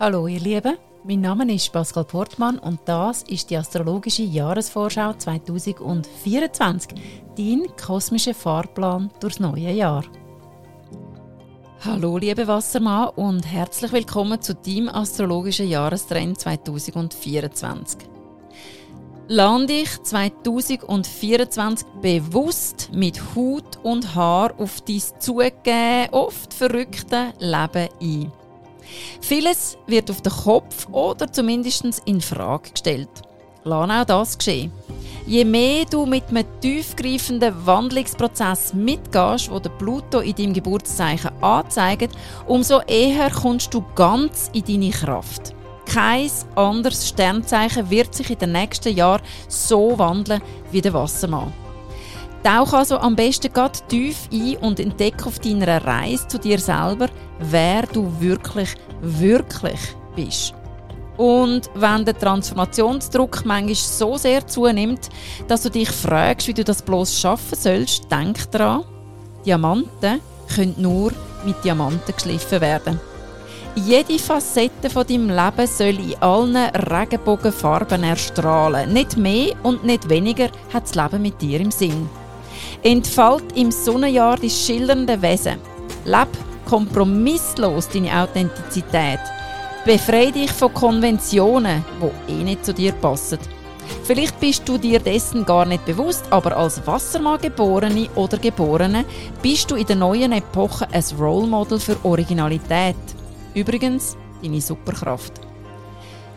Hallo ihr Lieben, mein Name ist Pascal Portmann und das ist die astrologische Jahresvorschau 2024, dein kosmischer Fahrplan durchs neue Jahr. Hallo liebe Wassermann und herzlich willkommen zu deinem astrologischen Jahrestrend 2024. Lass dich 2024 bewusst mit Haut und Haar auf dein zugegeben, oft verrückte Leben ein. Vieles wird auf den Kopf oder zumindest in Frage gestellt. Lass auch das geschehen. Je mehr du mit einem tiefgreifenden Wandlungsprozess mitgehst, wo der Pluto in deinem Geburtszeichen anzeigt, umso eher kommst du ganz in deine Kraft. Kein anderes Sternzeichen wird sich in den nächsten Jahren so wandeln wie der Wassermann. Tauch also am besten ganz tief ein und entdecke auf deiner Reise zu dir selber, wer du wirklich, wirklich bist. Und wenn der Transformationsdruck manchmal so sehr zunimmt, dass du dich fragst, wie du das bloß schaffen sollst, denk daran, Diamanten können nur mit Diamanten geschliffen werden. Jede Facette von deinem Leben soll in allen Regenbogenfarben erstrahlen. Nicht mehr und nicht weniger hat das Leben mit dir im Sinn. Entfalt im Sonnenjahr dein schillernde Wesen. Leb kompromisslos deine Authentizität. Befreie dich von Konventionen, die eh nicht zu dir passen. Vielleicht bist du dir dessen gar nicht bewusst, aber als Wassermann geborene oder Geborene bist du in der neuen Epoche ein Role Model für Originalität. Übrigens, deine Superkraft.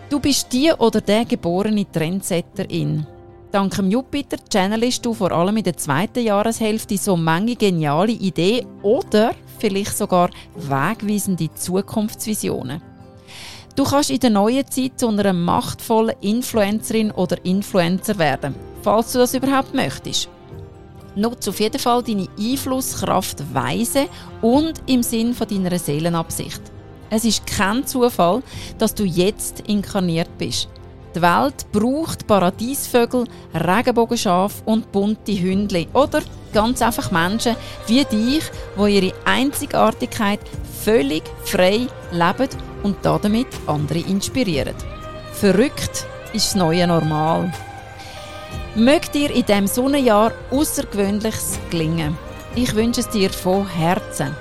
Du bist die oder der geborene Trendsetterin. Dank dem Jupiter channelst du vor allem in der zweiten Jahreshälfte so manche geniale Ideen oder vielleicht sogar wegweisende Zukunftsvisionen. Du kannst in der neuen Zeit zu einer machtvollen Influencerin oder Influencer werden, falls du das überhaupt möchtest. Nutze auf jeden Fall deine Einflusskraft weise und im Sinn von deiner Seelenabsicht. Es ist kein Zufall, dass du jetzt inkarniert bist. Die Welt braucht Paradiesvögel, Regenbogenschafe und bunte Hündli. Oder ganz einfach Menschen wie dich, die ihre Einzigartigkeit völlig frei leben und damit andere inspirieren. Verrückt ist das neue Normal. Mögt dir in diesem Sonnenjahr Außergewöhnliches gelingen. Ich wünsche es dir von Herzen.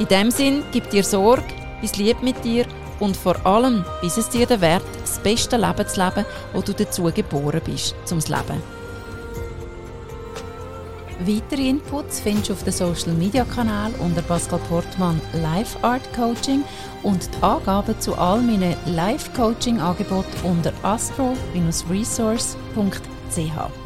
In dem Sinn, gib dir Sorge, bis lieb mit dir und vor allem, bis es dir der Wert, das beste Leben zu leben, wo du dazu geboren bist, zum Leben. Weitere Inputs findest du auf den Social Media Kanal unter Pascal Portmann Live Art Coaching und die Angaben zu all meinen Live Coaching Angeboten unter astro-resource.ch.